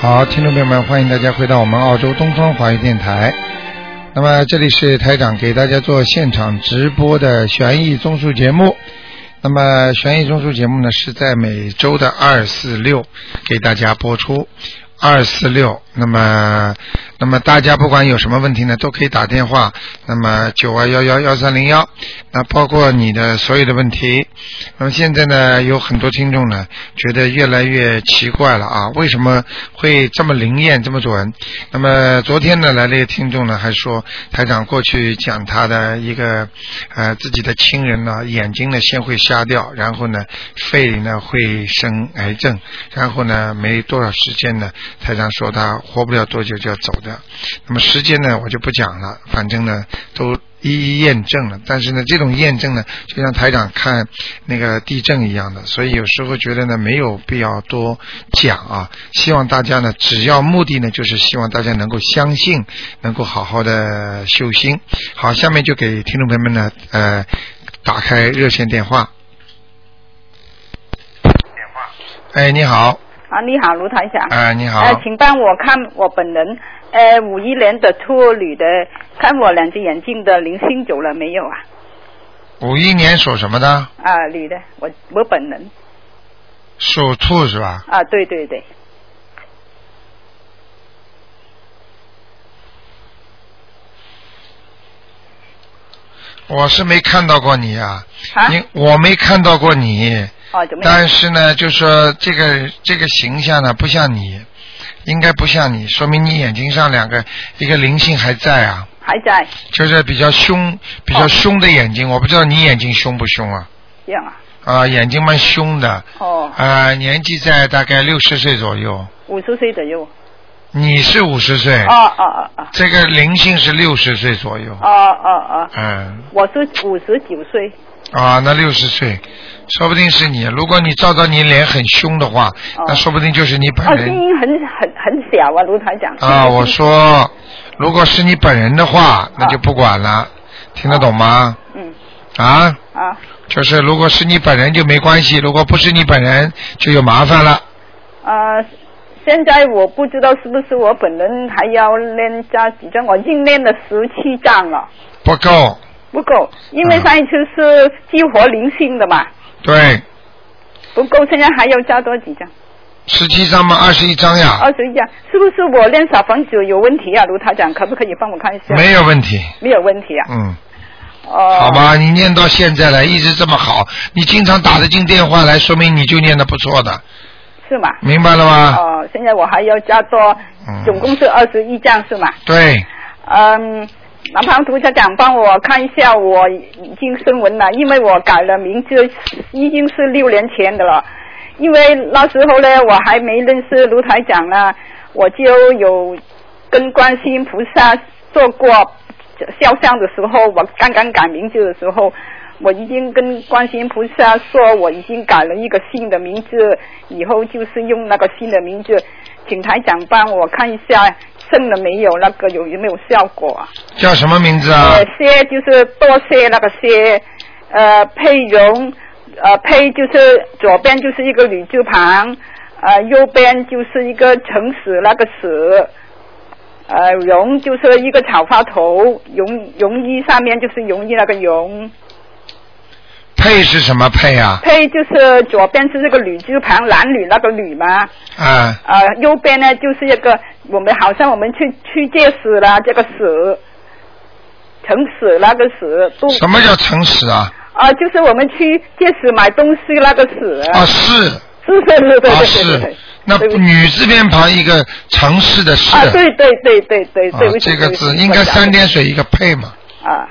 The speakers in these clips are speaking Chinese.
好，听众朋友们，欢迎大家回到我们澳洲东方华语电台。那么这里是台长给大家做现场直播的悬疑综述节目。那么悬疑综述节目呢是在每周的二、四、六给大家播出。二四六，那么，那么大家不管有什么问题呢，都可以打电话。那么九二幺幺幺三零幺，那包括你的所有的问题。那么现在呢，有很多听众呢，觉得越来越奇怪了啊，为什么会这么灵验这么准？那么昨天呢，来了一个听众呢，还说台长过去讲他的一个呃自己的亲人呢，眼睛呢先会瞎掉，然后呢肺呢会生癌症，然后呢没多少时间呢。台长说他活不了多久就要走的，那么时间呢我就不讲了，反正呢都一一验证了。但是呢这种验证呢就像台长看那个地震一样的，所以有时候觉得呢没有必要多讲啊。希望大家呢只要目的呢就是希望大家能够相信，能够好好的修心。好，下面就给听众朋友们呢呃打开热线电话。电话。哎，你好。啊，你好，卢台霞。哎，你好。呃，请帮我看我本人，呃，五一年的兔女的，看我两只眼睛的灵性走了没有啊？五一年属什么的？啊，女的，我我本人。属兔是吧？啊，对对对。我是没看到过你啊，啊你我没看到过你。哦，怎么样？但是呢，就说这个这个形象呢，不像你，应该不像你，说明你眼睛上两个一个灵性还在啊，还在就是比较凶、比较凶的眼睛。我不知道你眼睛凶不凶啊？这样啊？啊，眼睛蛮凶的。哦，啊，年纪在大概六十岁左右。五十岁左右。你是五十岁。哦哦哦哦。这个灵性是六十岁左右。哦哦哦。嗯。我是五十九岁。啊，那六十岁，说不定是你。如果你照到你脸很凶的话，那说不定就是你本哦，人。声音很很很小啊，卢台长。啊，我说，如果是你本人的话，那就不管了，听得懂吗？嗯。啊。啊。就是如果是你本人就没关系，如果不是你本人就有麻烦了。呃，现在我不知道是不是我本人还要练加几张，我已经练了十七张了。不够。不够，因为上一次是激活灵性的嘛。对。不够，现在还要加多几张？十七张吗？二十一张呀。二十一张，是不是我练小房子有问题啊？卢台长，可不可以帮我看一下？没有问题。没有问题啊。嗯。哦。好吧，你念到现在了，一直这么好，你经常打得进电话来，说明你就念的不错的。是吗？明白了吗？哦，现在我还要加多，总共是二十一张是吗？对。嗯。南方图家长帮我看一下，我已经升文了，因为我改了名字，已经是六年前的了。因为那时候呢，我还没认识卢台长呢，我就有跟观世音菩萨做过肖像的时候，我刚刚改名字的时候，我已经跟观世音菩萨说，我已经改了一个新的名字，以后就是用那个新的名字，请台长帮我看一下。生了没有？那个有有没有效果啊？叫什么名字啊？呃，谢就是多谢那个谢，呃，佩蓉，呃，佩就是左边就是一个女字旁，呃，右边就是一个诚实那个实，呃，容就是一个草花头，容容衣上面就是容易那个容。佩是什么配啊？配就是左边是这个女字旁，男女那个女嘛。啊。呃，右边呢就是一个我们好像我们去去借死了，这个死，诚实那个史。都什么叫诚实啊？啊，就是我们去借死买东西那个死。啊，是。是是是对啊对是。那女字边旁一个城市的市。啊，对对对对对。这个字应该三点水一个配嘛。啊。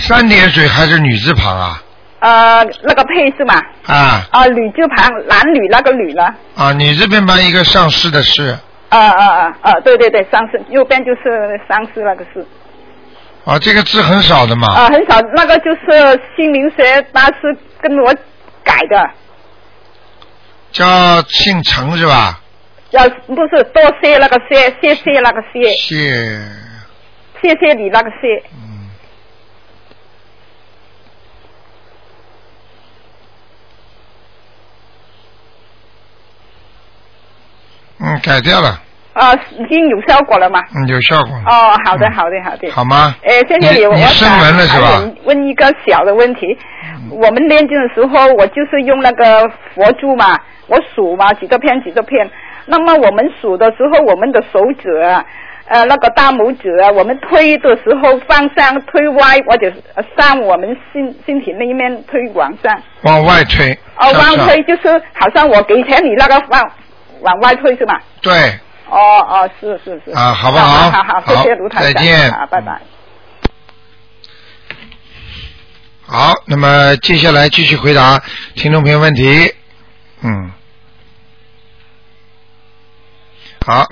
三点水还是女字旁啊？呃，那个配是吗？啊。啊，女字旁，男女那个女了。啊，你这边旁一个上市的市。啊啊啊啊！对对对，上市右边就是上市那个市。啊，这个字很少的嘛。啊，很少，那个就是姓名学大师跟我改的。叫姓陈是吧？要不是多谢那个谢，谢谢那个谢。谢。谢谢你那个谢。嗯，改掉了，啊，已经有效果了吗？嗯，有效果。哦，好的，嗯好的，好的。好吗？哎，谢谢你我你声纹了是吧问一个小的问题，我们练经的时候，我就是用那个佛珠嘛，我数嘛，几个片几个片。那么我们数的时候，我们的手指啊，呃，那个大拇指啊，我们推的时候方向推歪，或者呃上我们身身体那一面推往上。往外推。哦，往推就是好像我给钱你那个往往外推是吧？对，哦哦，是是是。啊好不好好好，谢谢卢台长。再见啊，拜拜。好，那么接下来继续回答听众朋友问题。嗯，好，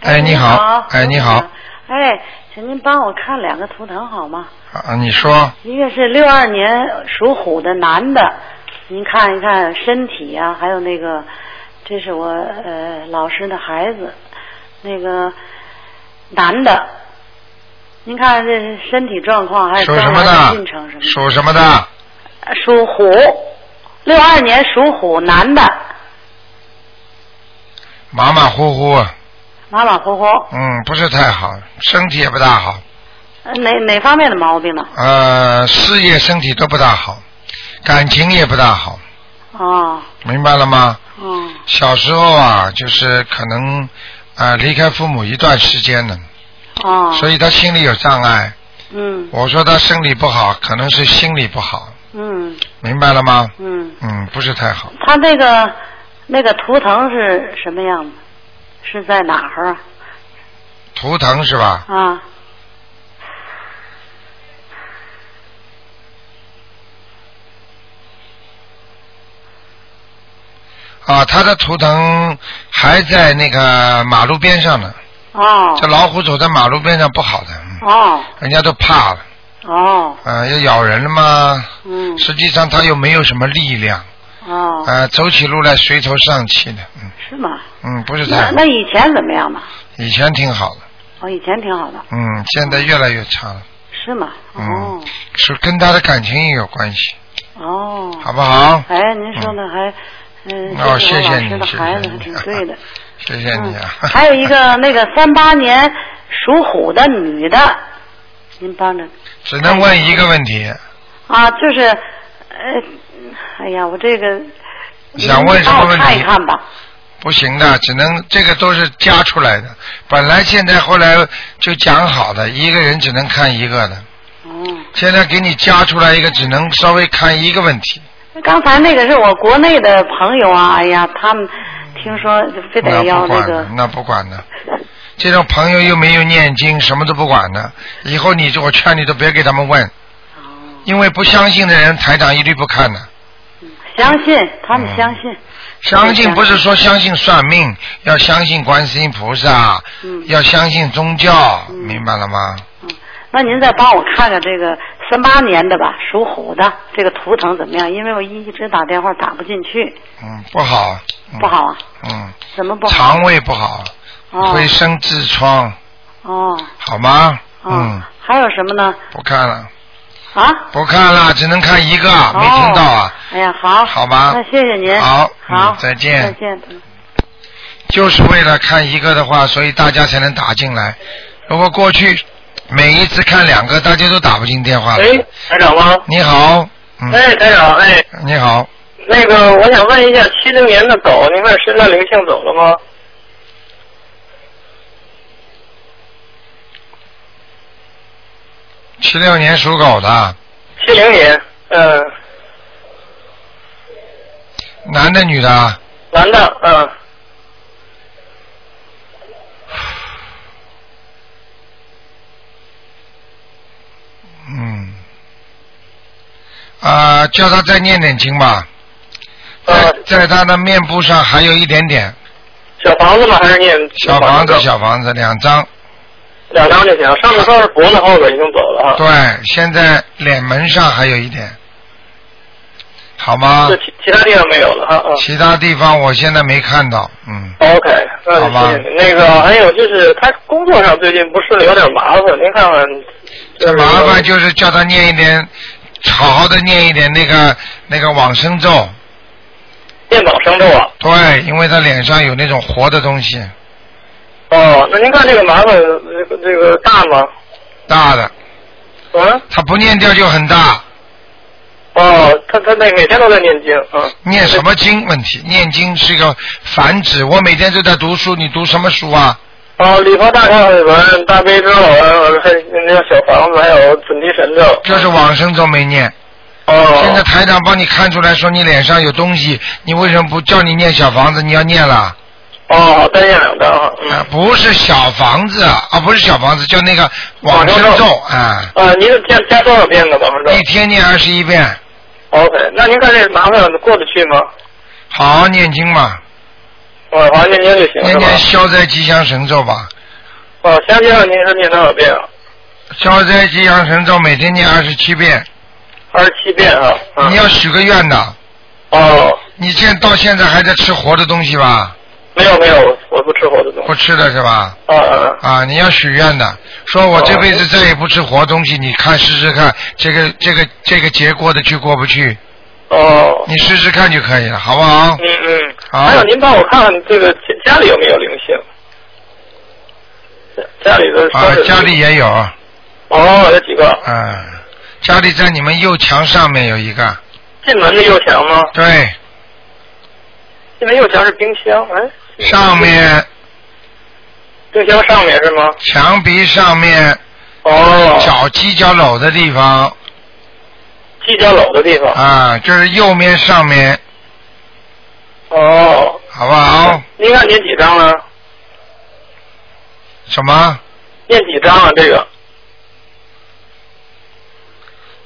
哎你好哎你好。哎，请您帮我看两个图腾好吗？啊，你说一个是六二年属虎的男的，您看一看身体呀、还有那个，这是我呃老师的孩子，那个男的，您看这身体状况还有属什么的进程什么？？属什么的？呃属虎，六二年属虎男的，马马虎虎，马马虎虎，嗯，不是太好，身体也不大好，呃哪哪方面的毛病呢？呃，事业、身体都不大好，感情也不大好，哦，明白了吗？嗯，小时候啊，就是可能啊、呃离开父母一段时间了，哦，所以他心里有障碍。嗯我说他生理不好，可能是心理不好，嗯明白了吗？嗯。嗯，不是太好。他那个那个图腾是什么样子？是在哪儿啊？图腾是吧？啊，啊，他的图腾还在那个马路边上呢。哦这老虎走在马路边上不好的，嗯哦人家都怕了，哦，啊，要咬人了吗？嗯实际上他又没有什么力量，哦，啊，走起路来垂头丧气的，嗯是吗？嗯，不是太好。那那以前怎么样嘛？以前挺好的，哦，以前挺好的，嗯，现在越来越差了，是吗？哦嗯，是跟他的感情也有关系，哦，好不好？哎，您说的还嗯，哦这是我谢谢你师的孩子谢谢你还挺对的。谢谢你啊。嗯还有一个 那个三八年属虎的女的，您帮着只能问一个问题，啊，就是呃，哎呀，我这个想问什么问题看一看吧。不行的，只能这个都是加出来的。本来现在后来就讲好的，一个人只能看一个的，哦，现在给你加出来一个，只能稍微看一个问题。刚才那个是我国内的朋友啊，哎呀，他们听说非得要那个那不管的。这种朋友又没有念经，什么都不管的，以后你就我劝你都别给他们问，哦因为不相信的人，台长一律不看的。相信，他们嗯相信。相信不是说相信算命，要相信观世音菩萨，嗯要相信宗教，嗯明白了吗？嗯，那您再帮我看看这个三八年的吧，属虎的这个图腾怎么样？因为我一直打电话打不进去，嗯，不好。嗯不好啊？嗯，怎么不好？肠胃不好，哦会生痔疮，哦好吗？哦嗯，，还有什么呢？不看了，啊？不看了，只能看一个，没听到啊？哎呀，好，好吧那谢谢您。好好嗯，再见再见。嗯就是为了看一个的话，所以大家才能打进来。如果过去每一次看两个，大家都打不进电话来。哎，台长吗？你好，嗯，哎，台长，哎，你好，那个我想问一下，七零年的狗，您看身上灵性走了吗？七六年属狗的，七零年，嗯、男的女的？男的，嗯、嗯，啊、叫他再念点经吧，在呃，在他的面部上还有一点点小房子吗？还是念小房子，小房子两张。两张就行。上面说是脖子后边已经走了哈。对，现在脸门上还有一点，好吗这？其其他地方没有了哈。啊。其他地方我现在没看到，嗯，OK，那好吧。那个还有就是他工作上最近不是，有点麻烦，您看看。这麻烦就是叫他念一点，好好的念一点那个那个往生咒，念念往生咒啊。对，因为他脸上有那种活的东西，哦，那您看这个麻烦这个这个大吗？大的，嗯。他不念掉就很大。哦，他他那每天都在念经，嗯。念什么经？问题，念经是一个繁殖。我每天都在读书，你读什么书啊？哦，礼佛大忏悔文、大悲咒，呃还那个小房子，还有准提神咒。就是往生咒没念。哦。现在台长帮你看出来说你脸上有东西，你为什么不叫你念小房子？你要念了。哦，单念两张哈。嗯。啊，不是小房子啊，不是小房子，叫那个往生咒啊。啊，您是加加多少遍的往生咒？一天念二十一遍。OK，那您看这麻烦过得去吗？好好念经嘛，哦，好好念经就行了念念？消灾吉祥神咒吧。哦，消灾您是念多少遍啊？消灾吉祥神咒每天念二十七遍。二十七遍啊。嗯你要许个愿的。哦。你现在到现在还在吃活的东西吧？没有没有，我不吃活的东西。不吃的是吧？啊啊啊，你要许愿的，说我这辈子再也不吃活东西，你看试试看，这个这个这个节过得去过不去？哦。你试试看就可以了，好不好？嗯嗯。好还有，您帮我看看这个家家里有没有灵性？家家里的啊，家里也有，哦，有几个？嗯，家里在你们右墙上面有一个，进门的右墙吗？对，进门右墙是冰箱，哎。上面冰箱上面是吗？墙壁上面哦。脚犄角篓的地方犄角篓的地方。啊，就是右面上面，哦。好不好？您看念几张了？什么？念几张啊？这个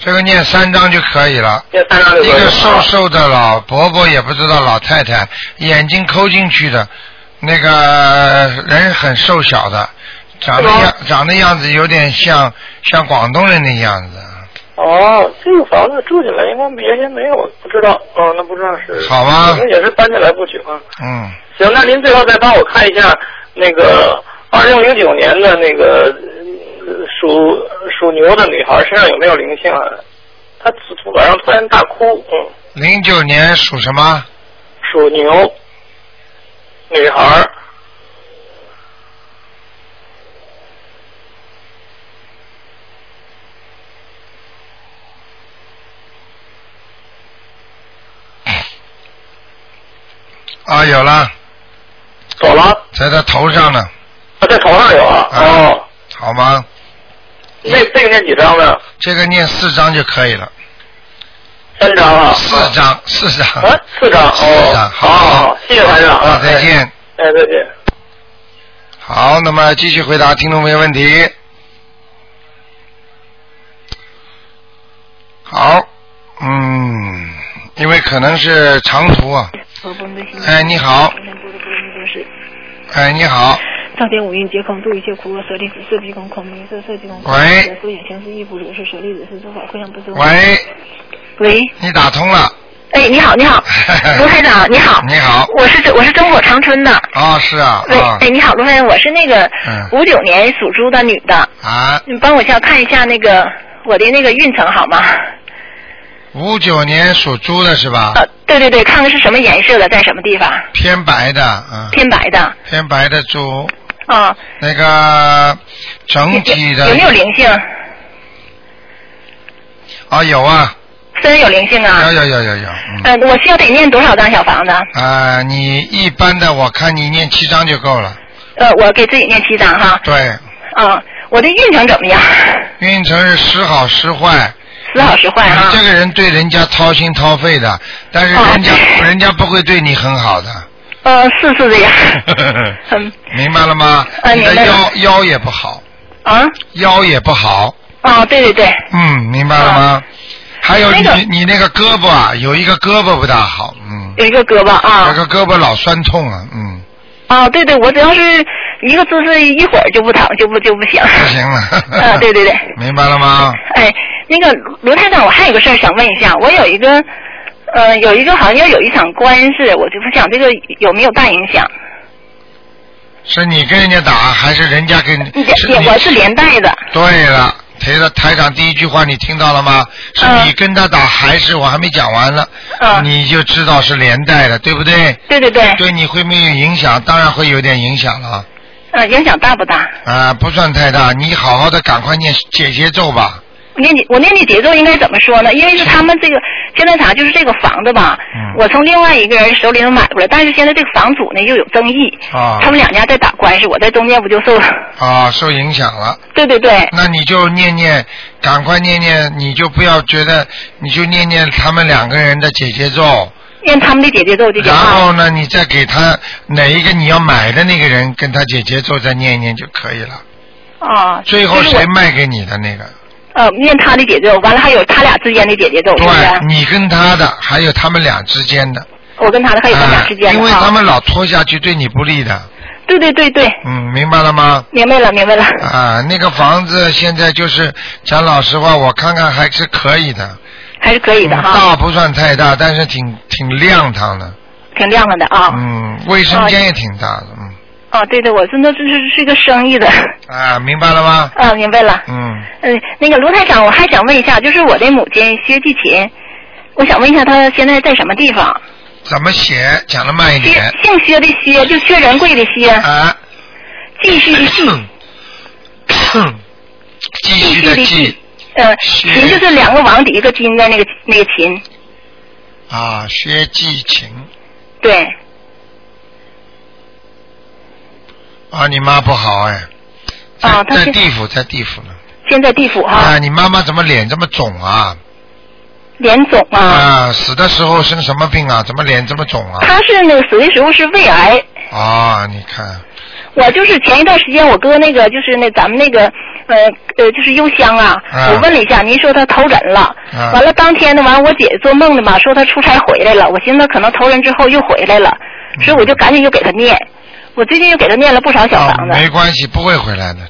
这个念三张就可以了。念三章就可以了。一个瘦瘦的老伯伯，也不知道老太太，眼睛抠进去的，那个人很瘦小的，长得样长得样子有点像像广东人的样子。哦，这个房子住进来应该原先没有，不知道。哦，那不知道是。好吧可能也是搬进来不久啊。嗯，行，那您最后再帮我看一下那个二零零九年的那个呃属属牛的女孩身上有没有灵性啊？她突晚上突然大哭，嗯，零九年属什么？属牛女孩。啊，有了，走了，在他头上呢，啊，在头上有啊。哦，好吗？那这个念几张呢？这个念四张就可以了，三张啊。四张，四张。啊，四张。四哦，张，好好好，谢谢台长啊，再见。哎，再见。好，那么继续回答听众朋友问题。好，嗯，因为可能是长途啊。哎，你好。哎，你好。上天五蕴皆空，度一切苦厄，舍利子，色即空，空明色，色即空。喂。所眼前是亦不如是，舍利子是诸法，会上不是。喂。喂。你打通了。哎，你好，你好，卢台长，你好。你好。我是我是中国长春的。啊，是啊。喂，啊哎，你好，卢台长，我是那个嗯五九年属猪的女的，啊，你帮我一下看一下那个我的那个运程好吗？五九年属猪的是吧？呃，对对对，看看是什么颜色的，在什么地方？偏白的，嗯。偏白的。偏白的猪，啊。那个整体的。有没有灵性？啊，有啊。虽然有灵性啊。有有有有有，嗯。嗯、我需要得念多少张小房子？啊，你一般的我看你念七张就够了。呃，我给自己念七张哈。对，啊，我的运程怎么样？运程是时好时坏。时好时坏啊你这个人对人家掏心掏肺的，但是人家、人家不会对你很好的。呃，是是这样。嗯。明白了吗？你的腰腰也不好。啊？腰也不好。哦，对对对。嗯，明白了吗？还有你、那个你那个胳膊啊，有一个胳膊不大好，嗯。有一个胳膊啊。有个胳膊老酸痛啊，嗯，啊，对对，我只要是一个姿势一会儿就不疼，就不就不行。不行了。啊，对对对。明白了吗？哎，那个卢台长，我还有个事儿想问一下，我有一个呃，有一个好像要有一场官司，我就不想这个有没有大影响？是你跟人家打，还是人家跟我是连带的。对了，台的台长第一句话你听到了吗？是嗯你跟他打还是我还没讲完呢？嗯你就知道是连带的，对不对？对对对，对你会没有影响？当然会有点影响了。嗯，影响大不大？啊，不算太大，你好好的赶快念解结咒吧。我念你我念你节奏应该怎么说呢？因为是他们这个现在啥，就是这个房子吧，嗯我从另外一个人手里头买过来，但是现在这个房主呢又有争议，啊他们两家在打官司，我在中间不就受？啊，受影响了。对对对，那你就念念，赶快念念，你就不要觉得，你就念念他们两个人的姐姐咒，念他们的姐姐咒就行然后啊。呢，你再给他哪一个你要买的那个人跟他姐姐咒再念一念就可以了。啊，最后谁卖给你的那个？呃念他的姐姐咒，完了还有他俩之间的姐姐？对，你跟他的，还有他们俩之间的，我跟他的还有他俩啊之间的因为啊他们老拖下去对你不利的，对对对对，嗯，明白了吗？明白了明白了。啊，那个房子现在就是讲老实话，我看看还是可以的，还是可以的嗯哈，大不算太大，但是挺挺亮堂的，挺亮堂的啊。嗯，卫生间也挺大的，嗯，哦，对对，我真的这是是一个生意的。啊，明白了吗？啊，明白了。嗯，嗯，那个卢台长，我还想问一下，就是我的母亲薛继琴，我想问一下她现在在什么地方？怎么写？讲的慢一薛点。姓薛的薛，就薛仁贵的薛，啊，继续的继，继继续续的继，呃，薛秦就是两个王底一个金的那个那个秦，啊，薛继琴对，啊，你妈不好哎，在啊她在地府，在地府呢。现在地府哈，啊，你妈妈怎么脸这么肿啊？脸肿啊，啊，死的时候生什么病啊？怎么脸这么肿啊？她是那个死的时候是胃癌。啊，你看，我就是前一段时间，我哥那个就是那咱们那个呃呃就是邮箱啊，啊我问了一下，您说他投人了，啊完了当天呢，完我姐姐做梦的嘛，说他出差回来了，我寻思可能投人之后又回来了，嗯所以我就赶紧又给他念，我最近又给他念了不少小啊房，子，没关系，不会回来的。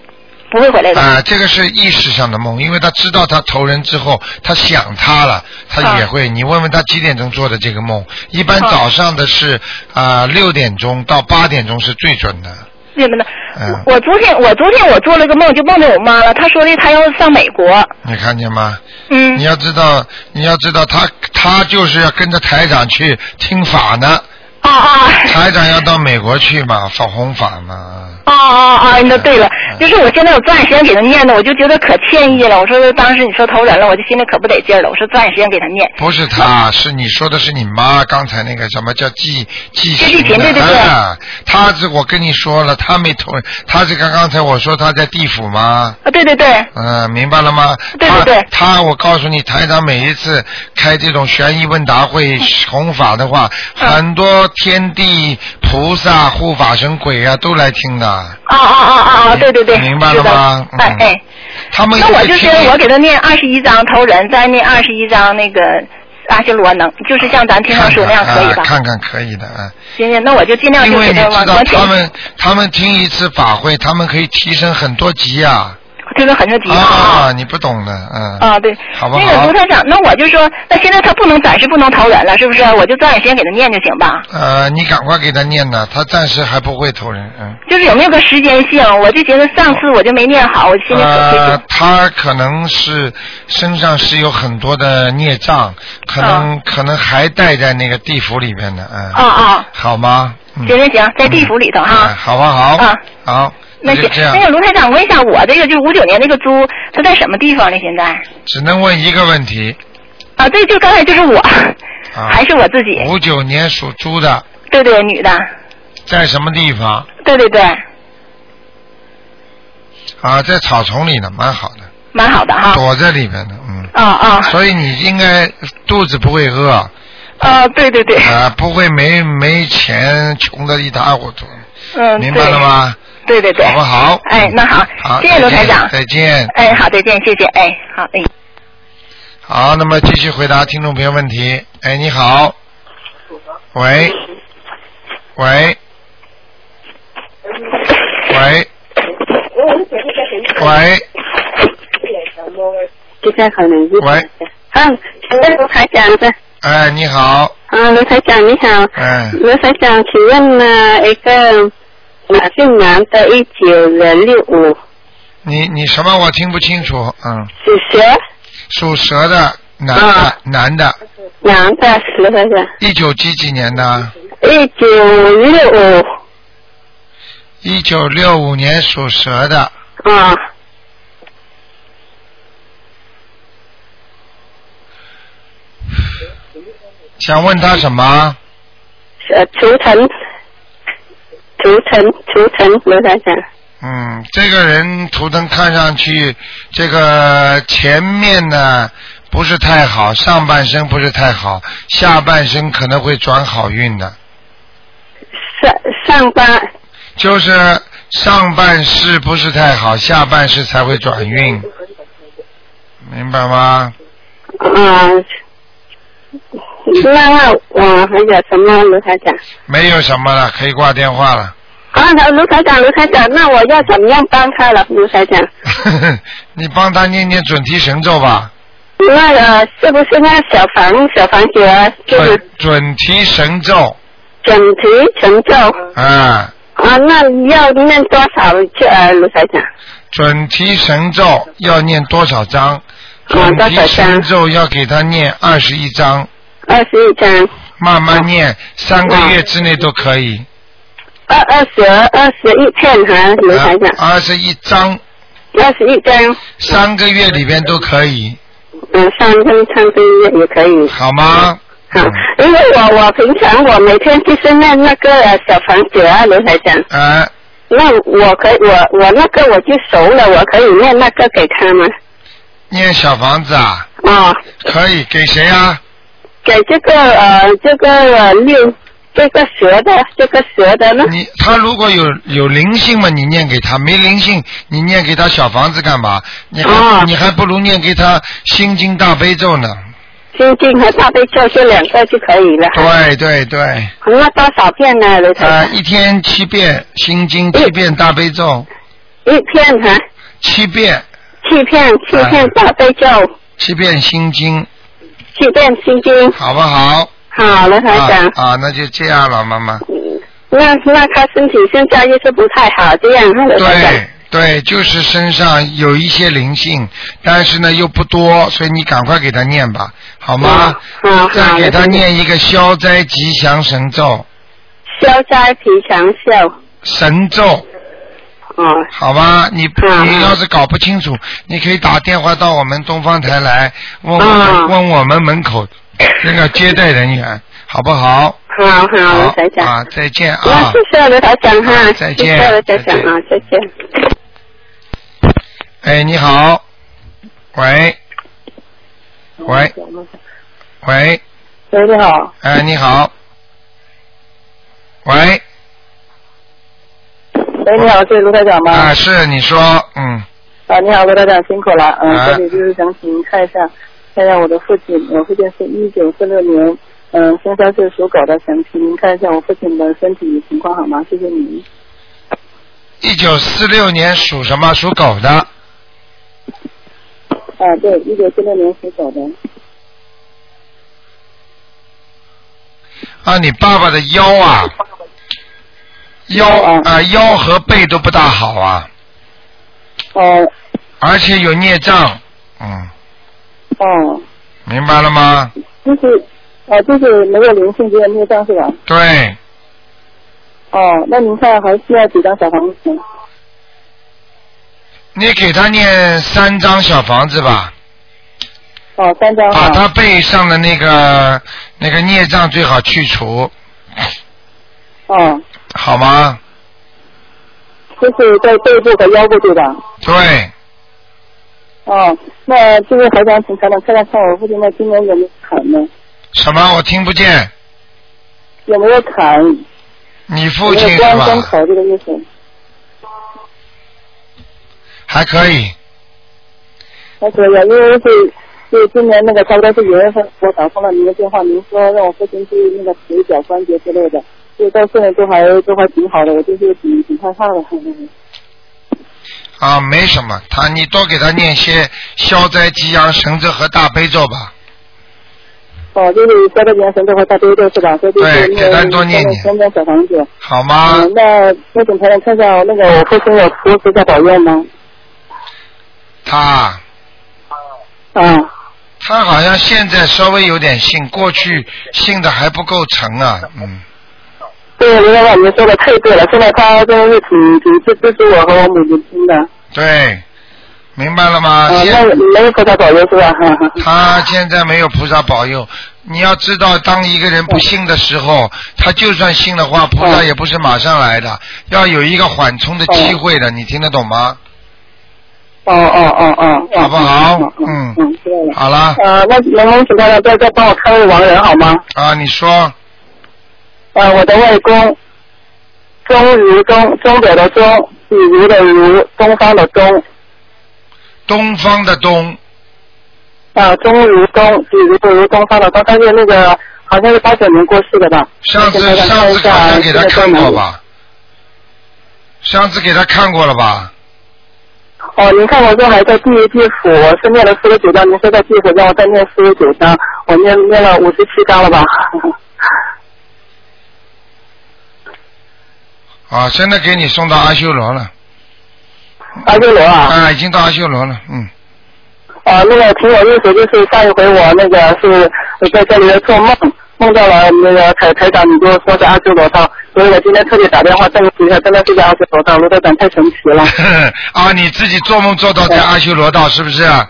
不会回来的。啊，这个是意识上的梦，因为他知道他投人之后，他想他了，他也会。你问问他几点钟做的这个梦？一般啊早上的是啊六点钟到八点钟是最准的。为什么呢？嗯我昨天我昨天我做了个梦，就梦见我妈了，她说的她要上美国，你看见吗？嗯你，要知道，你要知道，她她就是要跟着台长去听法呢。啊啊台长要到美国去嘛，法弘法嘛。啊啊啊！那对了，就是我现在我抓紧时间给他念的，我就觉得可歉意了。我说当时你说投人了，我就心里可不得劲了。我说抓紧时间给他念。不是他，是你说的是你妈刚才那个什么叫记记记情的情对对对？他是我跟你说了，他没投，他是刚刚才我说他在地府吗？啊，对对对，嗯，明白了吗？对对对他，我告诉你，台长每一次开这种悬疑问答会弘法的话，很多天地菩萨、护法神鬼啊都来听的。啊啊啊啊啊！对对对，明白了吗是的哎嗯哎，他们那我就是我给他念二十一章头人，再念二十一章那个阿修罗能，就是像咱平常说那样可以吧？啊看看可以的啊。行行，那我就尽量因就给他为你知道往往，他们他们听一次法会，他们可以提升很多级啊。就是很着急啊，你不懂的，嗯。啊，对，好不好那个卢台长，那我就说，那现在他不能暂时不能投人了，是不是？我就抓紧时间给他念就行吧？呃，你赶快给他念呢，他暂时还不会投人，嗯。就是有没有个时间性？我就觉得上次我就没念好，我心里可愧他可能是身上是有很多的孽障，可能、可能还带在那个地府里面的，嗯。啊啊，好吗？嗯行行行，在地府里头哎哈。好不好？啊。好。那行，那，个卢台长，问一下，我这个就是五九年那个猪，它在什么地方呢？现在？只能问一个问题。啊，对，就刚才就是我，啊。还是我自己。五九年属猪的，对对，女的。在什么地方？对对对，啊，在草丛里呢，蛮好的，蛮好的哈。躲在里面的，嗯。啊啊。所以你应该肚子不会饿，啊，对对对。啊，不会没没钱，穷的一塌糊涂，嗯。明白了吗？对对对。好不好？哎，那好，好，谢谢卢台长。再见。哎，好，再见，谢谢。哎，好，哎。好，那么继续回答听众朋友问题。哎，你好。喂。喂。喂。喂。现在可能喂。嗯，请问卢台长的哎，你好。啊，卢台长你好，哎，卢台长，请问呢一个马姓男的，一九六五。你你什么我听不清楚，嗯，属蛇，属蛇的男的、啊。男的，男的蛇的是一九几几年的？一九六五。一九六五年属蛇的，啊，想问他什么？呃，图腾，图腾，图腾，罗台长，嗯，这个人图腾看上去，这个前面呢不是太好，上半身不是太好，下半身可能会转好运的，上上半。就是上半世不是太好，下半世才会转运，明白吗？啊，那那我还有什么卢台长？没有什么了，可以挂电话了。啊，卢台长，卢台长，那我要怎么样帮他了？卢台长，你帮他念念准提神咒吧，那个是不是那小房小房子啊？就是准准提神咒，准提神咒啊，啊？那要念多少次啊？卢台长？准提神咒要念多少章？啊准提神咒要给他念二十一章，二十一张，慢慢念，三个月之内都可以。二二十二十一片哈，卢台长，二十一张，二十一张，三个月里边都可以，嗯，三分三个月也可以。好吗？好，因为我我平常我每天就是念那个呃小房子啊，卢台长，啊，那我可以我我那个我就熟了，我可以念那个给他吗？念小房子啊，啊，可以给谁啊？给这个呃这个呃六这个蛇的这个蛇的呢？你他如果有有灵性嘛，你念给他；没灵性，你念给他小房子干嘛？你还、哦你还不如念给他心经大悲咒呢。心经和大悲咒这两个就可以了。对对对，那多少遍呢，呃，一天七遍心经，七遍大悲咒，一片哈，七遍。七遍七遍大悲咒，七遍心经，七遍心经。好不好？好，了台长。啊啊，那就这样了，妈妈。那那他身体现在又是不太好，这样。对对，就是身上有一些灵性，但是呢又不多，所以你赶快给他念吧，好吗？好好再给他念一个消灾吉祥神咒，消灾吉祥咒。神咒，哦，好吧？你嗯你要是搞不清楚，你可以打电话到我们东方台来问我们、嗯问我们门口那个接待人员，好不好？好好，卢台长。啊，再见啊！谢谢刘台长哈啊，再见谢谢卢台长再见啊，再见。哎，你好，喂，喂，喂，喂，你好，哎，你好，喂，喂，你好，是卢台长吗？啊，是你说，嗯，啊，你好，卢台长，辛苦了。嗯，啊这里就是想请您看一下，看一下我的父亲，我父亲是一九四六年，嗯，生肖是属狗的，想请您看一下我父亲的身体情况好吗？谢谢你。一九四六年属什么？属狗的。啊，对，一九四六年属狗的。啊，你爸爸的腰啊，腰腰啊。啊腰和背都不大好啊，哦。而且有孽障，嗯，哦，明白了吗？就是，哦，就是没有灵性，只有孽障是吧？对，哦，那您看还需要几张小房子？你给他念三张小房子吧，哦，三张把。他背上的那个那个孽障最好去除，哦，好吗？就是在背部和腰部对吧？对，哦，那就是还想请台长看看看我父亲的今年有没有坎呢？什么？我听不见。有没有坎？你父亲是吧？关关口这个意思？还可以，还可以啊，因为是是今年那个差不多是九月份，我打通了您的电话，您说让我父亲注意那个腿脚关节之类的，就到现在都还都还挺好的，我就是挺挺害怕的。啊，没什么，他你多给他念些消灾吉祥神咒和大悲咒吧。哦，就是消灾吉祥神咒和大悲咒是吧？所以就是对给他多念念三张小房子。好吗？嗯，那那请台长看一下那个我父亲有菩萨在保佑吗？他啊，他好像现在稍微有点信，过去信的还不够诚啊，嗯，对，刘老板您说的太对了，现在他真的是挺挺支支持我和我母亲的。对，明白了吗？啊，现那没有菩萨保佑是吧？他现在没有菩萨保佑。你要知道，当一个人不信的时候，他就算信的话，菩萨也不是马上来的，要有一个缓冲的机会的。你听得懂吗？哦哦哦哦。好不好嗯。好了呃，那能不能请大家再再帮我看位亡人好吗？啊，你说呃，我的外公，钟如钟，钟表的钟，比如的如，东方的东，东方的东，啊，钟如钟，比如的如，东方的东，他是那个好像是八九年过世的吧？上次上次好像给他看过这个吧？上次给他看过了吧？哦，您看我这还在第一地府，我是念了四十九章，您说在地府让我再念四十九章，我念念了五十七章了吧？啊，现在给你送到阿修罗了。阿修罗啊？啊，已经到阿修罗了，嗯。啊，那个挺有意思，就是上一回我那个是在这里做梦，梦到了那个台台长，你就说是阿修罗道，所以我今天特地打电话证实一下，真的是在阿修罗道，罗台长太神奇了。啊，你自己做梦做到在阿修罗道是不是？啊，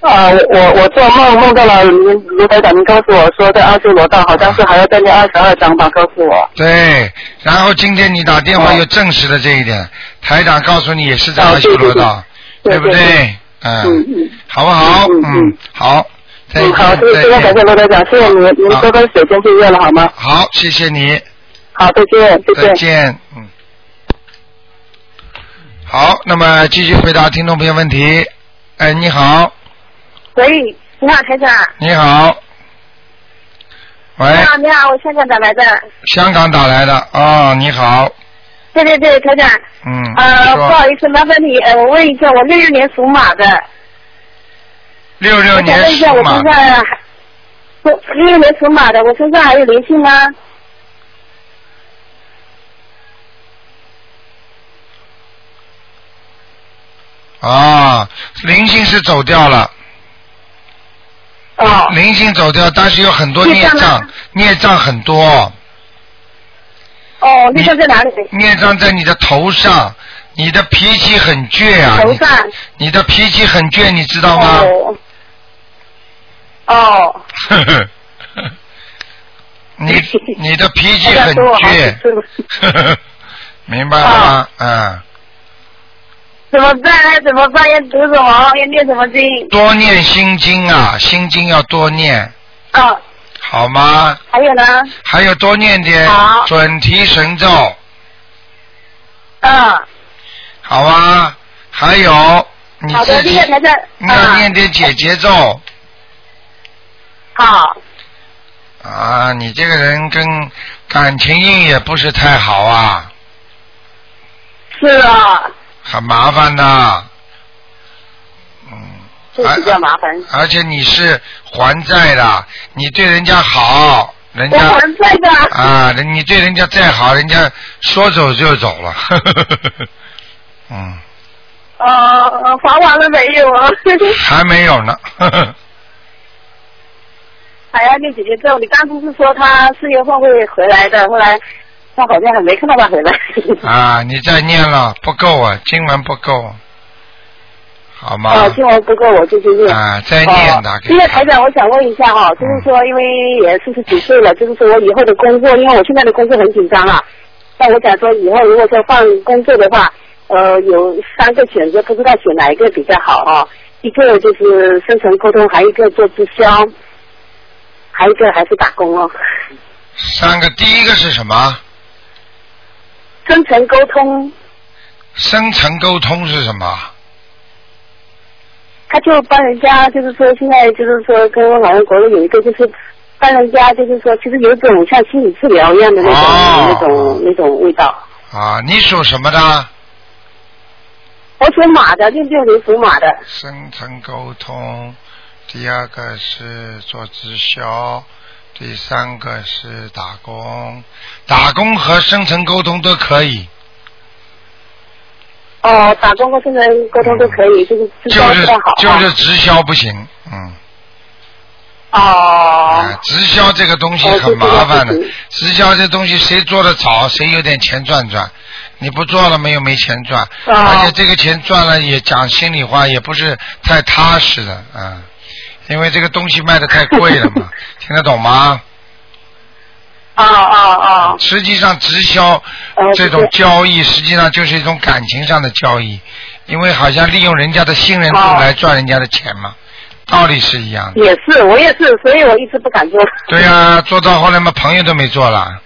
我我我做梦梦到了您卢台长，您告诉我说在阿修罗道好像是还要再念二十二章吧，告诉我。对，然后今天你打电话又证实了这一点，台长告诉你也是在阿修罗道，对不对对？嗯嗯，嗯。好不好？嗯好，好，谢谢，非常感谢再见。卢台长，谢谢您，您好多喝水，天气热了好吗？好，谢谢你，好，再见，再见。再见。嗯。好，那么继续回答听众朋友问题。哎，你好，喂，你好，台长。你好。喂你，好，你好，我香港打来的。香港打来的哦，你好，对对对，台长。嗯，呃，不好意思，麻烦你，呃，我问一下，我六六年属马的，六六我想年问一下，我属马身上还，我六六年属马的，我身上还有灵性吗？啊，灵性是走掉了，哦。灵性走掉，但是有很多孽孽障孽障很多，哦，孽障在哪里？孽障在你的头上，你的脾气很倔啊，头上。你你的脾气很倔，你知道吗？哦。哦。呵呵呵你 你的脾气很倔 明白了吗？嗯，怎么办呢？怎么办？要读什么？要念什么经？多念心经啊，心经要多念，啊，好吗？还有呢？还有多念点准提神咒，嗯，好吗？还有你自己谢谢台长。你要啊，念点解结咒好。啊！你这个人跟感情运也不是太好啊，是啊，很麻烦的。嗯，这比较麻烦。而且你是还债的，你对人家好，人我家还债的。啊，人你对人家再好，人家说走就走了。嗯，呃，还完了没有啊？还没有呢。还要念姐姐咒。你当初是说他四月份会回来的，后来他好像还没看到他回来。啊，你在念了不够啊，经文不够，好吗？啊，经文不够，我就去念。啊，再念的现在台长，我想问一下哈，就是说，因为也四十几岁了，就是说我以后的工作，因为我现在的工作很紧张啊。那我想说，以后如果说换工作的话，呃，有三个选择，不知道选哪一个比较好哈。一个就是深层沟通，还有一个做直销，还有一个还是打工哦。三个，第一个是什么？深层沟通，深层沟通是什么？他就帮人家，就是说现在就是说跟我好像国内有一个就是帮人家，就是说其实有一种像心理治疗一样的那种、哦那种那种味道。啊，你属什么的？我属马的，六六年属马的。深层沟通，第二个是做直销，第三个是打工，打工和深层沟通都可以。哦，打工和生存沟通都可以，就是直销就是不太好。就是直销不行，嗯。哦。啊，直销这个东西很麻烦的直销这东西谁做的早，谁有点钱赚赚。你不做了没有没钱赚，哦而且这个钱赚了也讲心里话也不是太踏实的啊，因为这个东西卖的太贵了嘛，听得懂吗？啊啊啊。实际上直销呃这种交易，实际上就是一种感情上的交易，因为好像利用人家的信任度哦来赚人家的钱嘛，道理是一样的。也是，我也是，所以我一直不敢做。对呀、做到后来嘛，朋友都没做了，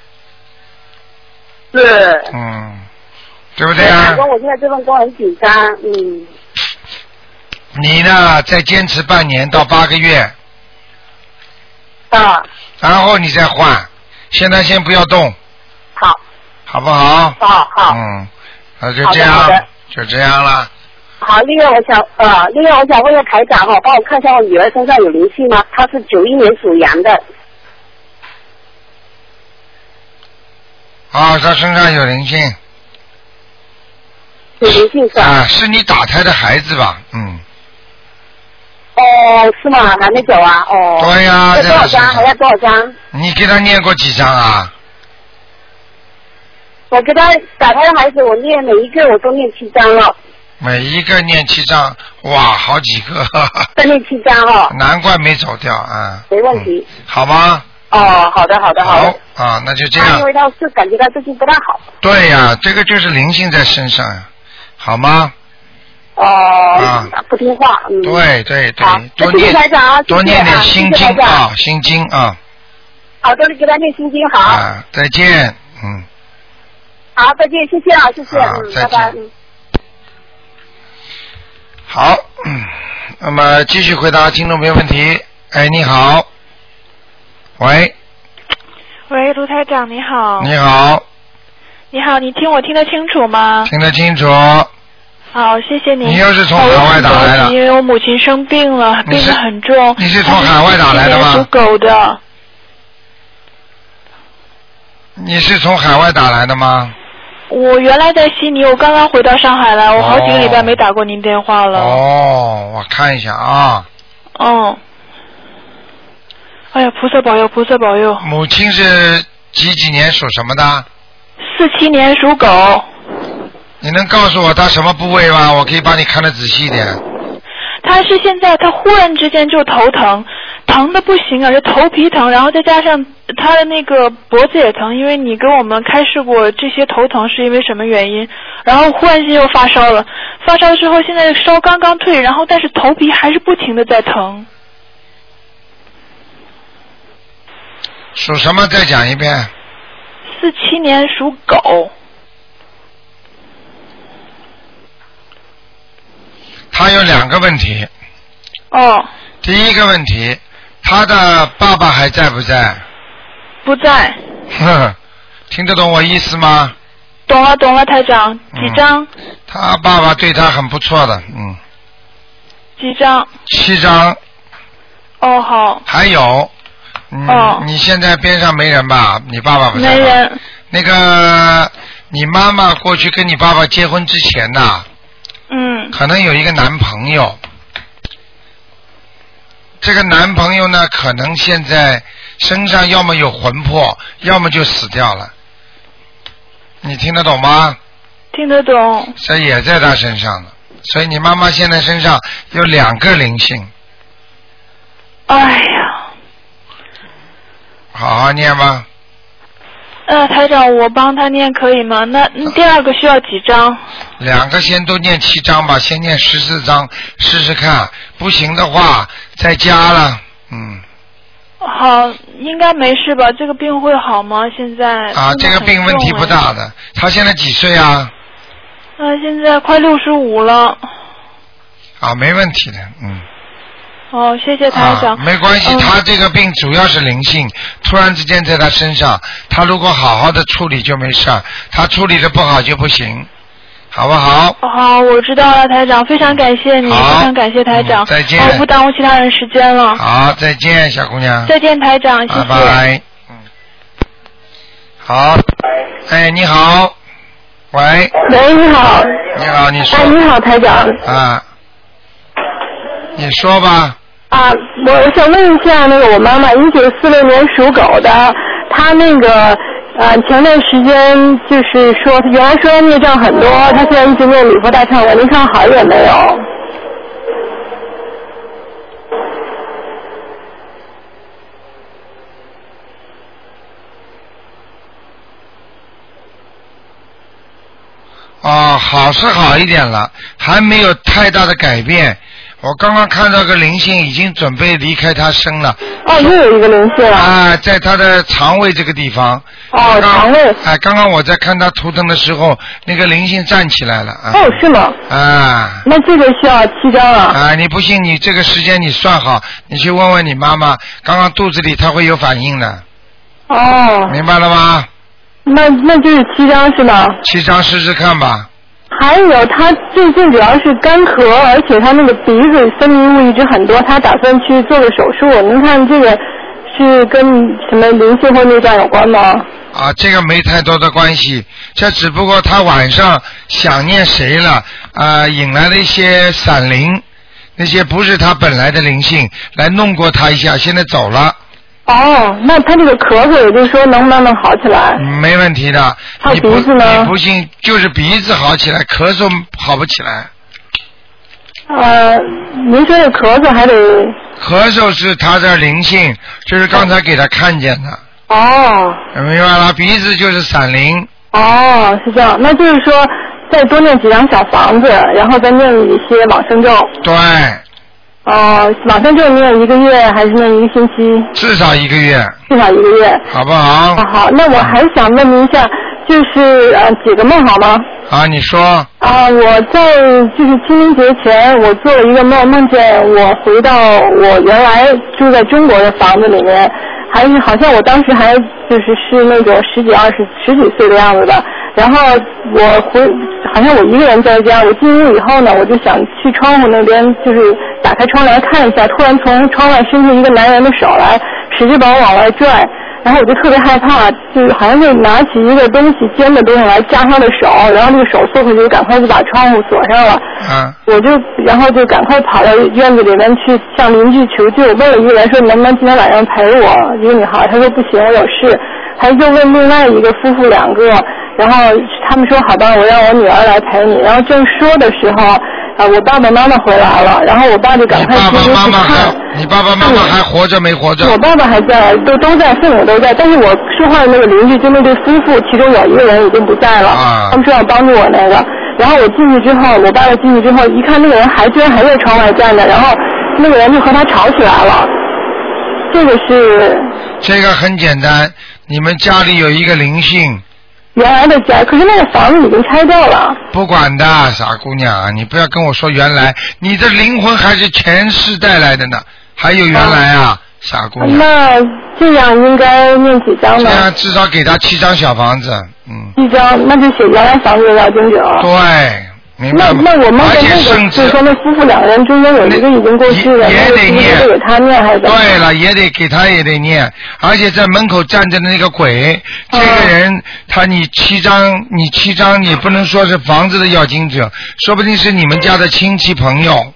是。嗯，对不对啊我现在这份工很紧张，嗯。你呢，再坚持半年到八个月，啊，然后你再换。现在先不要动，好，好不好？好好。嗯，那就这样就这样了。好，另外我想呃，另外我想问一下台长哈，帮我看一下我女儿身上有灵性吗？她是九一年属羊的，啊，她身上有灵性有灵性是吧？啊，是你打胎的孩子吧？嗯，哦，是吗？还没走啊？哦。对呀要多少张？还要多少张？你给他念过几张啊？我给他打胎的孩子，我念每一个我都念七张了，每一个念七张，哇，好几个，再念七张哦，难怪没走掉啊。没问题。好吗？哦，好的，好的，好的。啊，那就这样她因。为他是感觉到最近不大好。对呀、这个就是灵性在身上呀，好吗？哦、啊不听话，嗯。对对对，多那谢谢念多念点心经啊，心经啊好的，给他念心经，好。啊，再见，嗯。好，再见，谢谢啊，谢谢，好嗯，拜拜，嗯。好，嗯，那么继续回答听众朋友问题。哎，你好，喂，喂，卢台长你好。你好，你好，你听我听得清楚吗？听得清楚？好，谢谢您。你又是从哦海外打来的因为我母亲生病了，病得很重。你是从海外打来的吗属狗的。你是从海外打来的吗？我原来在悉尼，我刚刚回到上海来，我好几个礼拜没打过您电话了。哦，我看一下啊，哦。哎呀，菩萨保佑，菩萨保佑！母亲是几几年属什么的？四七年属狗，你能告诉我他什么部位吗？我可以帮你看得仔细一点。他是现在他忽然之间就头疼，疼的不行啊，就头皮疼，然后再加上他的那个脖子也疼，因为你跟我们开示过这些头疼是因为什么原因，然后忽然间又发烧了，发烧之后现在烧刚刚退，然后但是头皮还是不停的在疼。属什么？再讲一遍。四七年属狗，她有两个问题。哦，第一个问题，他的爸爸还在不在？不在，呵呵，听得懂我意思吗？懂了懂了，台长，几张？他爸爸对他很不错的，嗯，几张？七张，哦，好，还有，嗯，哦你现在边上没人吧？你爸爸不在没人。那个，你妈妈过去跟你爸爸结婚之前呐，嗯，可能有一个男朋友。这个男朋友呢，可能现在身上要么有魂魄，要么就死掉了。你听得懂吗？听得懂。这也在他身上呢，所以你妈妈现在身上有两个灵性，哎呀，好好念吧。呃，台长，我帮他念可以吗？那那第二个需要几张？两个先都念七张吧，先念十四张试试看，不行的话再加了。嗯，好，应该没事吧？这个病会好吗？现在啊，这个病问题不大的。的。他现在几岁啊？呃，现在快六十五了。啊，没问题的，嗯。哦，谢谢台啊长。，没关系，嗯他这个病主要是灵性，突然之间在他身上，他如果好好的处理就没事儿，他处理的不好就不行，好不好？好，我知道了，台长，非常感谢你，非常感谢台长。嗯再见哦我不耽误其他人时间了。好，再见，小姑娘。再见，台长，谢谢。拜拜。嗯，好，哎，你好，喂，喂，你好。你好，你说。哎，你好，台长。啊，你说吧。啊，我我想问一下，那个我妈妈一九四六年属狗的，她那个呃前段时间就是说，原来说孽障很多，她现在一直念礼佛大忏悔，您看好一点没有？哦，好是好一点了，还没有太大的改变。我刚刚看到个灵性已经准备离开他身了。哦，又有一个灵性了。啊，在他的肠胃这个地方。哦，肠胃。哎，刚刚我在看他图腾的时候，那个灵性站起来了。啊、哦，是吗？啊。那这个需要七张啊。啊，你不信？你这个时间你算好，你去问问你妈妈，刚刚肚子里她会有反应的。哦。明白了吗？那那就是七张是吗？七张试试看吧。还有他最近主要是干咳，而且他那个鼻子分泌物一直很多，他打算去做个手术。您看这个是跟什么灵性或内脏有关吗？啊，这个没太多的关系，这只不过他晚上想念谁了，啊，引来了一些散灵，那些不是他本来的灵性，来弄过他一下，现在走了。哦，那他这个咳嗽，也就是说能不能能好起来？没问题的。他你不鼻子呢你不信，就是鼻子好起来，咳嗽好不起来。呃，您说这咳嗽还得咳嗽是他的灵性，就是刚才给他看见的，哦明白了？鼻子就是闪灵，哦是这样，那就是说再多念几张小房子，然后再念一些往生咒。对，哦，马上就念一个月还是念一个星期？至少一个月，至少一个月。好不好？啊好，那我还想问您一下，就是呃解个梦好吗？啊，你说，啊，我在就是清明节前，我做了一个梦，梦见我回到我原来住在中国的房子里面，还是好像我当时还就是是那种十几二十十几岁的样子的。然后我回，好像我一个人在家，我进屋以后呢，我就想去窗户那边，就是打开窗帘看一下，突然从窗外伸出一个男人的手来，使劲把我往外拽。然后我就特别害怕，就是好像是拿起一个东西尖的东西来夹他的手，然后那个手缩回去，赶快就把窗户锁上了。嗯，我就然后就赶快跑到院子里面去向邻居求救，问了一个人说能不能今天晚上陪我，一个女孩，她说不行，我有事。还又问另外一个夫妇两个，然后他们说好吧，我让我女儿来陪你。然后正说的时候，啊，我爸爸妈妈回来了，然后我爸就赶快进屋去看。你爸爸妈妈还活着没活着？我爸爸还在，都都在，父母都在，但是我说话的那个邻居就那对夫妇，其中有一个人已经不在了，啊他们说要帮助我那个，然后我进去之后，我爸爸进去之后，一看那个人还居然还在窗外站着，然后那个人就和他吵起来了，这个是这个很简单，你们家里有一个灵性，原来的家，可是那个房子已经拆掉了，不管的，傻姑娘，你不要跟我说原来，你的灵魂还是前世带来的呢，还有原来啊，傻姑娘。那这样应该念几张呢？这样至少给他七张小房子，嗯，一张，那就写原来房子的要经者。对，明那白吗？那我梦而且见那个，就是说那夫妇两个人中间有一个已经过世了，也得念给他念还是？对了，也得给他也得念，而且在门口站着的那个鬼，这个人他你七张，你七张你不能说是房子的要经者，说不定是你们家的亲戚朋友。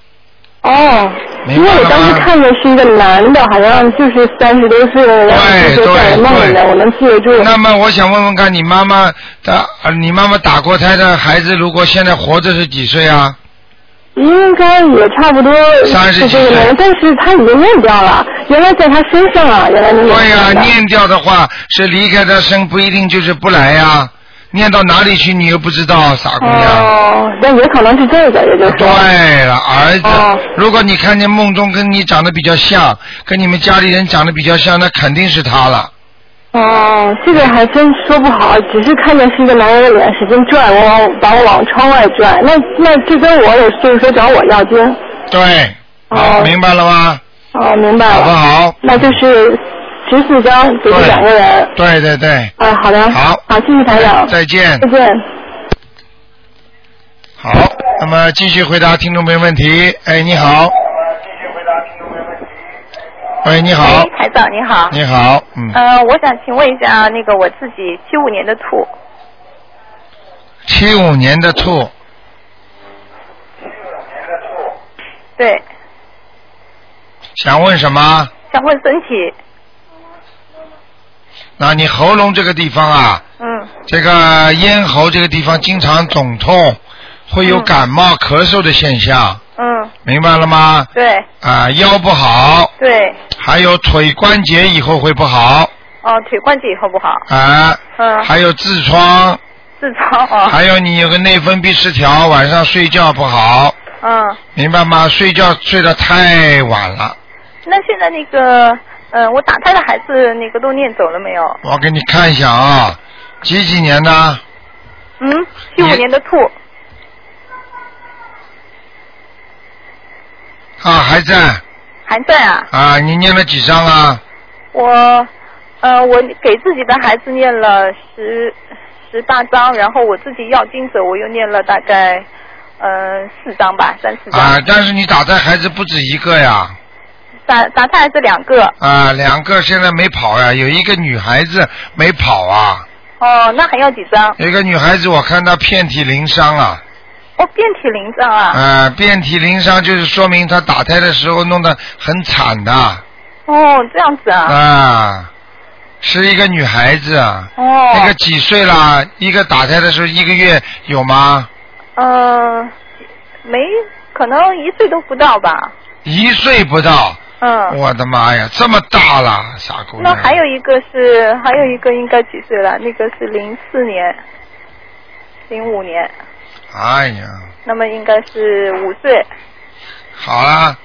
哦，因为我当时？看的是一个男的，好像就是三十多岁的，然后就说在梦里面，我能记得住。那么我想问问看，你妈妈的，呃你妈妈打过胎的孩子，如果现在活着是几岁啊？应该也差不多30是这个年龄，但是他已经念掉了，原来在他身上啊，原来那个。对呀、念掉的话是离开他身，不一定就是不来呀、念到哪里去你又不知道，傻姑娘。哦，那也可能是这个，也就是。对了，儿子，哦如果你看见梦中跟你长得比较像，跟你们家里人长得比较像，那肯定是他了。哦，这个还真说不好，只是看见是一个男人的脸使劲拽我往，把我往窗外拽。那那这跟我有就是说找我要经。对，哦，明白了吗？哦，明白了。好不好？那就是十四张给这两个人。对对对，啊，好的。好，好，谢谢台长。再见再见。好，那么继续回答听众朋友问题。哎，你好。喂，你好哎，，台长你好。你好，嗯，呃，我想请问一下，那个我自己七五年的兔，七五年的兔，对，想问什么？想问身体，那你喉咙这个地方啊，嗯，这个咽喉这个地方经常肿痛，会有感冒、咳嗽的现象，嗯，明白了吗？对。啊，腰不好，对，还有腿关节以后会不好，哦，腿关节以后不好，啊，嗯，还有痔疮，痔疮哦，还有你有个内分泌失调，晚上睡觉不好，嗯，明白吗？睡觉睡得太晚了，那现在那个，嗯、我打胎的孩子那个都念走了没有？我给你看一下啊，几几年的？嗯，七五年的兔，啊，还在还在啊？啊？你念了几张啊？我，呃，我给自己的孩子念了十十八章，然后我自己要经者我又念了大概，嗯、四章吧，三四章。啊，但是你打胎孩子不止一个呀，打打胎还是两个。啊，两个现在没跑呀，有一个女孩子没跑啊，哦，那还要几张？有一个女孩子我看她遍体鳞伤啊，哦，遍体鳞伤啊。啊，遍体鳞伤就是说明她打胎的时候弄得很惨的，哦，这样子啊。啊，是一个女孩子啊，哦。那个几岁啦？一个打胎的时候一个月有吗？呃，没，可能一岁都不到吧。一岁不到，嗯。我的妈呀，这么大了，傻姑娘那。还有一个是，还有一个应该几岁了？那个是零四年，零五年，哎呀，那么应该是五岁。好啦，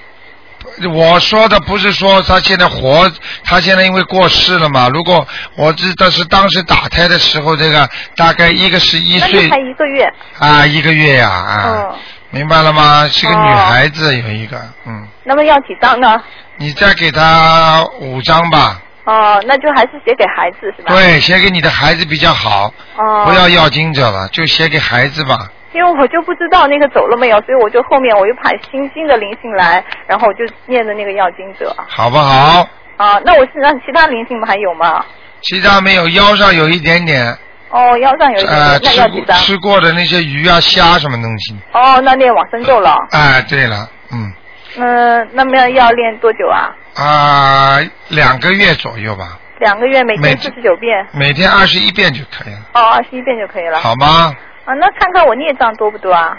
我说的不是说他现在活，他现在因为过世了嘛。如果我知道是当时打胎的时候，这个大概一个是一岁才一个月。啊，一个月呀啊，嗯。明白了吗？是个女哦孩子，有一个，嗯，那么要几张呢？你再给他五张吧。哦，那就还是写给孩子是吧？。对，写给你的孩子比较好，哦。不要要经者了，就写给孩子吧。因为我就不知道那个走了没有，所以我就后面我又派新新的灵性来，然后我就念的那个要经者。好不好？啊，那我身上其他灵性不还有吗？其他没有，腰上有一点点，哦，腰上有一点呃，点，那吃要几张？吃过的那些鱼啊、虾什么东西。哦，那念往生咒了。哎，对了，嗯，嗯，那么要练多久啊？啊、两个月左右吧，两个月，每每天四十九遍。每天二十一遍就可以了，哦，二十一遍就可以了。好吗？啊，那看看我孽障多不多啊？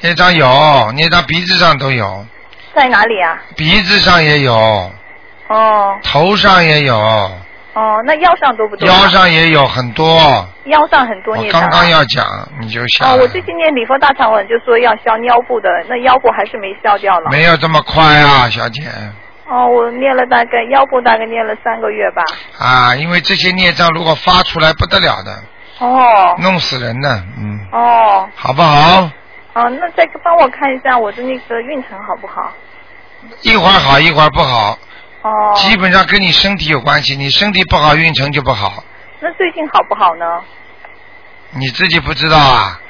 孽障有，孽障鼻子上都有，在哪里啊？鼻子上也有，哦头上也有，哦，那腰上多不多、啊？腰上也有很多。腰上很多我孽障、啊。刚刚要讲，你就想、哦，我最近念礼佛大忏文，就说要消腰部的，那腰部还是没消掉了。没有这么快啊，小姐哦，我念了大概腰部大概念了三个月吧。啊，因为这些孽障如果发出来不得了的，哦弄死人的，嗯，哦好不好？哦，那再帮我看一下我的那个运程好不好？一会儿好，一会儿不好，哦。基本上跟你身体有关系，你身体不好，运程就不好，那最近好不好呢？你自己不知道啊？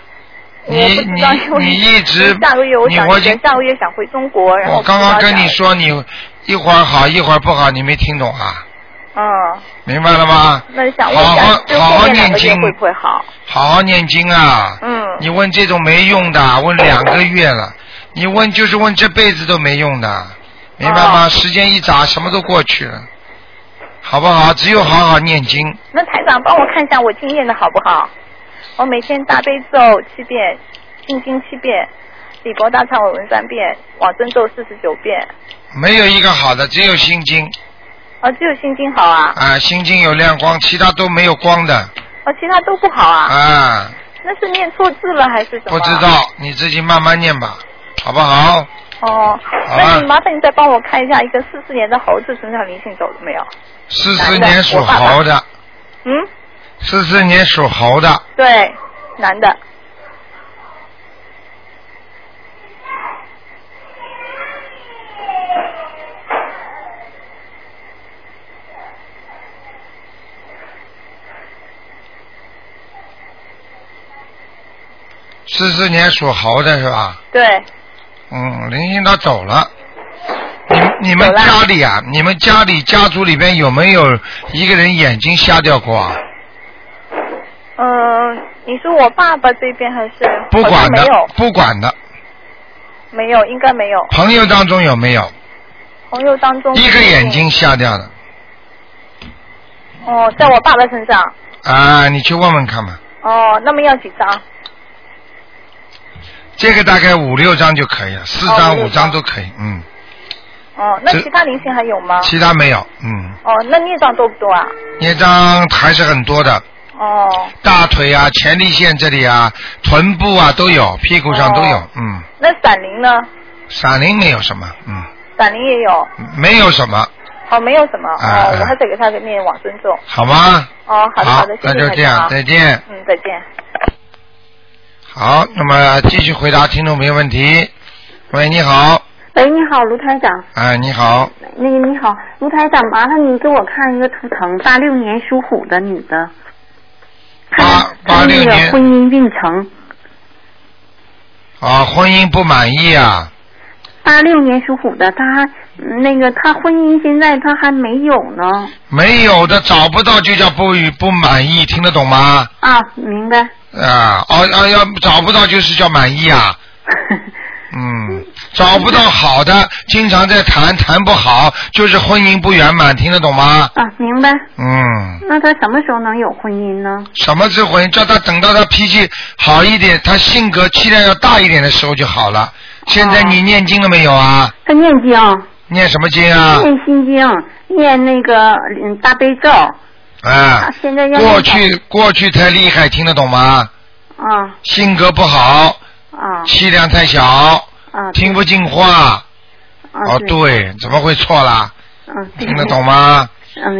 我你你你一直下个月我想你我下个月想回中国，然后我刚刚跟你说你一会儿好一会儿不好，你没听懂啊？嗯，明白了吗？那想问一好好好好念经会不会好？好好念经啊！嗯。你问这种没用的，问两个月了，你问就是问这辈子都没用的，明白哦吗？时间一眨，什么都过去了，好不好？只有好好念经，那台长帮我看一下我经验的好不好？我每天大悲咒七遍，心经七遍，礼佛大忏悔文三遍，往生咒四十九遍。没有一个好的，只有心经哦，只有心经好啊，啊，心经有亮光，其他都没有光的哦，其他都不好啊。啊，那是念错字了还是什么？不知。道，你自己慢慢念吧，好不好？哦，那你麻烦你再帮我看一下一个四四年的猴子身上灵性走了没有？四四年属猴的，嗯，四四年属猴的，对，男的。四四年属猴的是吧？对，嗯，灵性他走了。你你们家里啊，你们家里家族里边有没有一个人眼睛瞎掉过啊？嗯，你说我爸爸这边还是不管的不管的。没有，应该没有。朋友当中有没有朋友当中一个眼睛瞎掉的？哦，在我爸爸身上。啊，你去问问看嘛。哦，那么要几张？这个大概五六张就可以了，四哦张、五张都可以，嗯，哦，那其他灵性还有吗？其他没有，嗯，哦，那孽障多不多啊？孽障还是很多的，哦，大腿啊、前列腺这里啊、臀部啊都有，屁股上都有，哦嗯，那闪灵呢？闪灵没有什么，嗯，闪灵也有。没有什么，哦，没有什么。哦我还得给他念往生咒。好吗？哦，好的好好的，谢谢那就这样再见嗯，再见。好，那么继续回答听众朋友问题。喂，你好，喂，你好，卢台长。哎，你好，那个你好，卢台长，麻烦你给我看一个图腾，八六年属虎的女的，八八六那个年婚姻运程。啊，婚姻不满意啊，八六年属虎的，她嗯那个她婚姻现在她还没有呢。没有的找不到就叫不不满意，听得懂吗？啊，明白。啊，哦啊，要找不到就是叫满意啊。嗯，找不到好的，经常在谈，谈不好，就是婚姻不圆满，听得懂吗？啊，明白。嗯，那他什么时候能有婚姻呢？什么是婚姻？叫他等到他脾气好一点，他性格气量要大一点的时候就好了。现在你念经了没有啊？他念经，念什么经啊？念心经，念那个嗯大悲咒。啊，现在要过去过去太厉害，听得懂吗？啊性格不好，啊气量太小，啊听不进话。啊哦，对，怎么会错啦？嗯，听得懂吗？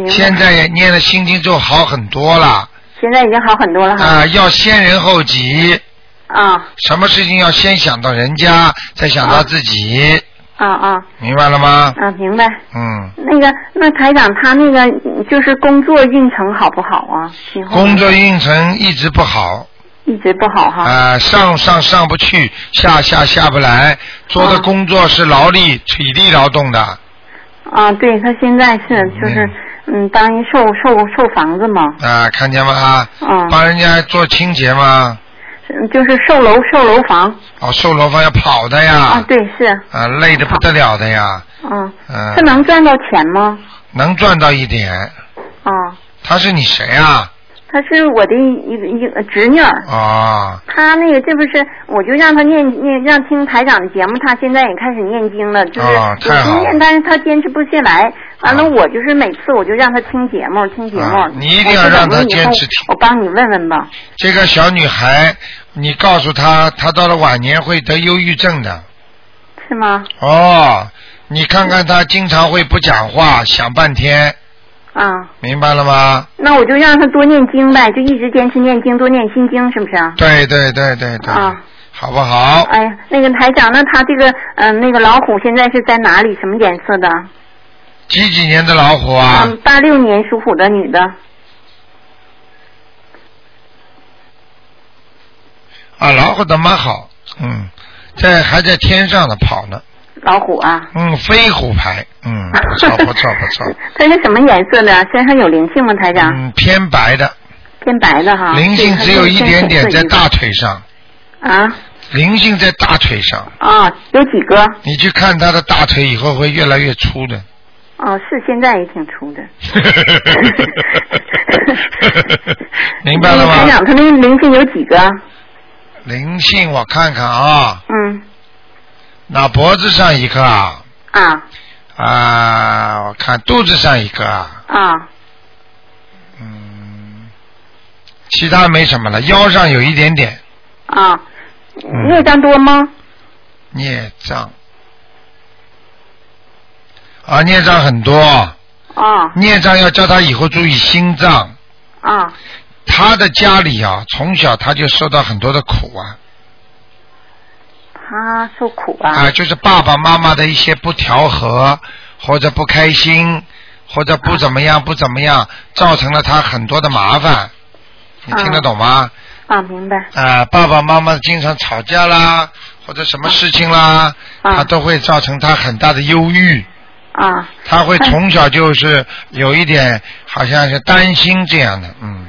现在也念了心经之后好很多了现在已经好很多了哈。啊！要先人后己，啊什么事情要先想到人家，再想到自己，啊啊明白了吗？啊！明白。嗯，那个，那台长他那个嗯就是工作运程好不好啊？工作运程一直不好一直不好哈。啊，上上上不去，下下下不来，做的工作是劳力、体力劳动的，啊，对他现在是就是嗯，当一售售售房子嘛，啊，看见吗？啊帮人家做清洁吗？是就是售楼售楼房哦，售楼房要跑的呀啊，，对是，啊，累的不得了的呀，嗯，嗯他，能赚到钱吗？能赚到一点。啊，他是你谁啊？他是我的一个一个侄女儿。啊，他那个这不是，我就让他念念，让听台长的节目，他现在也开始念经了，就是啊有太好了经验，但是他坚持不下来。完了，我就是每次我就让他听节目，听节目。啊你一定要让他坚持听我帮你问问吧。这个小女孩，你告诉他，他到了晚年会得忧郁症的。是吗？哦，你看看他经常会不讲话，想半天，啊，明白了吗？那我就让他多念经呗，就一直坚持念经，多念心经，是不是啊？对对对对对，啊，好不好？哎呀，那个台长，那他这个嗯、呃那个老虎现在是在哪里？什么颜色的？几几年的老虎啊？嗯，八六年属虎的女的。啊，老虎的蛮好，嗯，在还在天上呢跑呢，老虎啊，嗯，飞虎牌，嗯，不错不错不错，它是什么颜色的？身上有灵性吗，台长？嗯，偏白的，偏白的哈。灵性只有一点点在大腿。上，啊灵性在大腿上，啊，有几个？你去看他的大腿，以后会越来越粗的。哦，是现在也挺粗的。明白了吗？台长，他那个灵性有几个？灵性我看看啊，嗯。那脖子上一个啊，啊。啊，我看肚子上一个啊，啊。其他没什么了，腰上有一点点。啊，嗯。孽障多吗？孽障，啊，孽障很多，啊。孽障要叫他以后注意心脏，啊他的家里啊，从小他就受到很多的苦啊，他受苦啊。啊，就是爸爸妈妈的一些不调和或者不开心或者不怎么样不怎么样，造成了他很多的麻烦，你听得懂吗？啊，明白。啊，爸爸妈妈经常吵架啦，或者什么事情啦，他都会造成他很大的忧郁。啊他会从小就是有一点好像是担心这样的，嗯，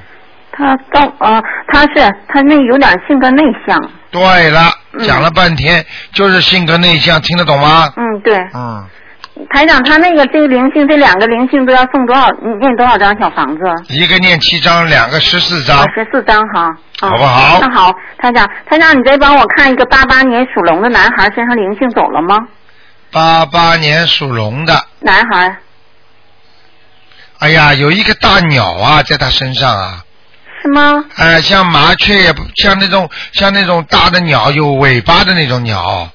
他是他那有点性格内向。对了，嗯讲了半天就是性格内向，听得懂吗？嗯，对。嗯，台长，他那个这个灵性，这两个灵性都要送多少？念多少张小房子？一个念七张，两个十四张，十四张哈。啊好不好那好，台长，台长，你再帮我看一个八八年属龙的男孩身上灵性走了吗？八八年属龙的，男孩哎呀，有一个大鸟啊，在他身上啊。是吗？哎、像麻雀也不像那种像那种大的鸟，有尾巴的那种鸟。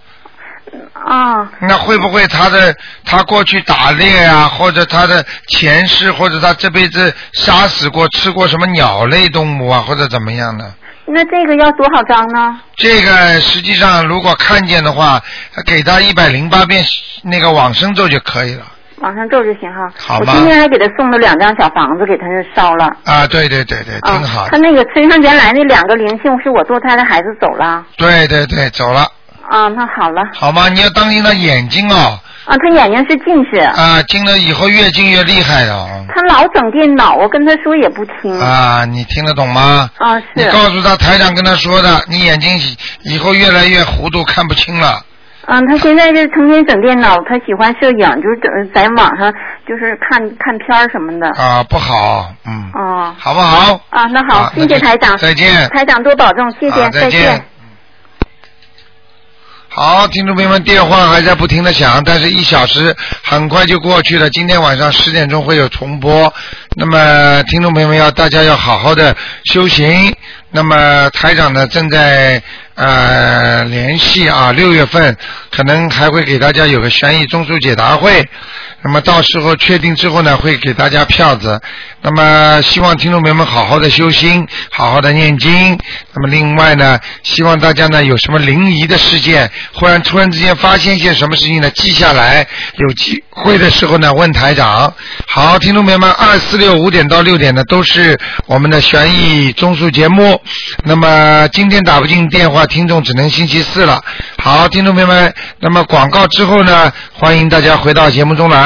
啊，那会不会他的他过去打猎啊，或者他的前世，或者他这辈子杀死过、吃过什么鸟类动物啊，或者怎么样呢？那这个要多少张呢？这个实际上如果看见的话，给他一百零八遍那个往生咒就可以了。往上咒就行哈。好我今天还给他送了两张小房子，给他烧了。啊，对对对对，挺好。他那个身上原来那两个灵性是我堕胎的孩子走了。对对对，走了，啊，那好了。好吗？你要当心他眼睛哦，啊，他眼睛是近视。啊，近了以后越近越厉害的。他老整电脑，我跟他说也不听。啊，你听得懂吗？啊，是。你告诉他台长跟他说的，你眼睛以后越来越糊涂，看不清了。嗯，他现在是成天整电脑，他喜欢摄影，就是整在网上就是看看片儿什么的。啊，不好，嗯，哦。好不好？啊，那好，谢谢台长。再见台长多保重，谢谢，啊再见好，听众朋友们，电话还在不停的响，但是一小时很快就过去了。今天晚上十点钟会有重播，那么听众朋友们要大家要好好的修行。那么台长呢正在呃联系啊，六月份可能还会给大家有个悬疑综述解答会。那么到时候确定之后呢，会给大家票子。那么希望听众朋友们好好的修心，好好的念经。那么另外呢，希望大家呢有什么灵异的事件，忽然突然之间发现一些什么事情呢，记下来，有机会的时候呢问台长。好，听众朋友们，二四六六五点到六点呢都是我们的悬疑综述节目。那么今天打不进电话，听众只能星期四了。好，听众朋友们，那么广告之后呢，欢迎大家回到节目中来。